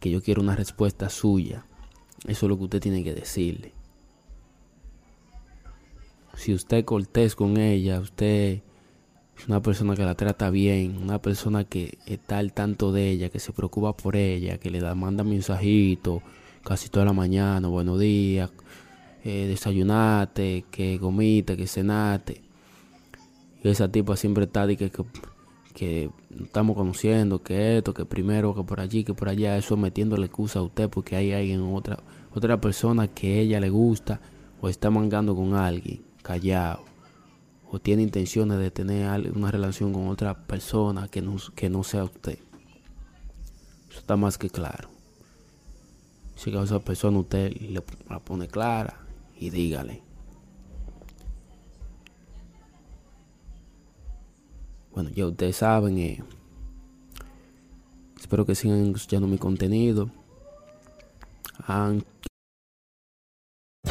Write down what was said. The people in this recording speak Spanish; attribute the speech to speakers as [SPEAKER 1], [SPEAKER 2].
[SPEAKER 1] que yo quiero una respuesta suya. Eso es lo que usted tiene que decirle. Si usted es cortés con ella, usted es una persona que la trata bien, una persona que está al tanto de ella, que se preocupa por ella, que le da, manda mensajitos casi toda la mañana, buenos días, eh, desayunate, que comite, que cenate. Y esa tipa siempre está de que estamos conociendo, que esto, que primero, que por allí, que por allá, eso metiéndole excusa a usted porque hay alguien, otra, otra persona que ella le gusta o está mangando con alguien, callado, o tiene intenciones de tener una relación con otra persona que no, que no sea usted. Eso está más que claro. Si a esa persona usted le, la pone clara y dígale. Bueno, ya ustedes saben, eh, espero que sigan escuchando mi contenido.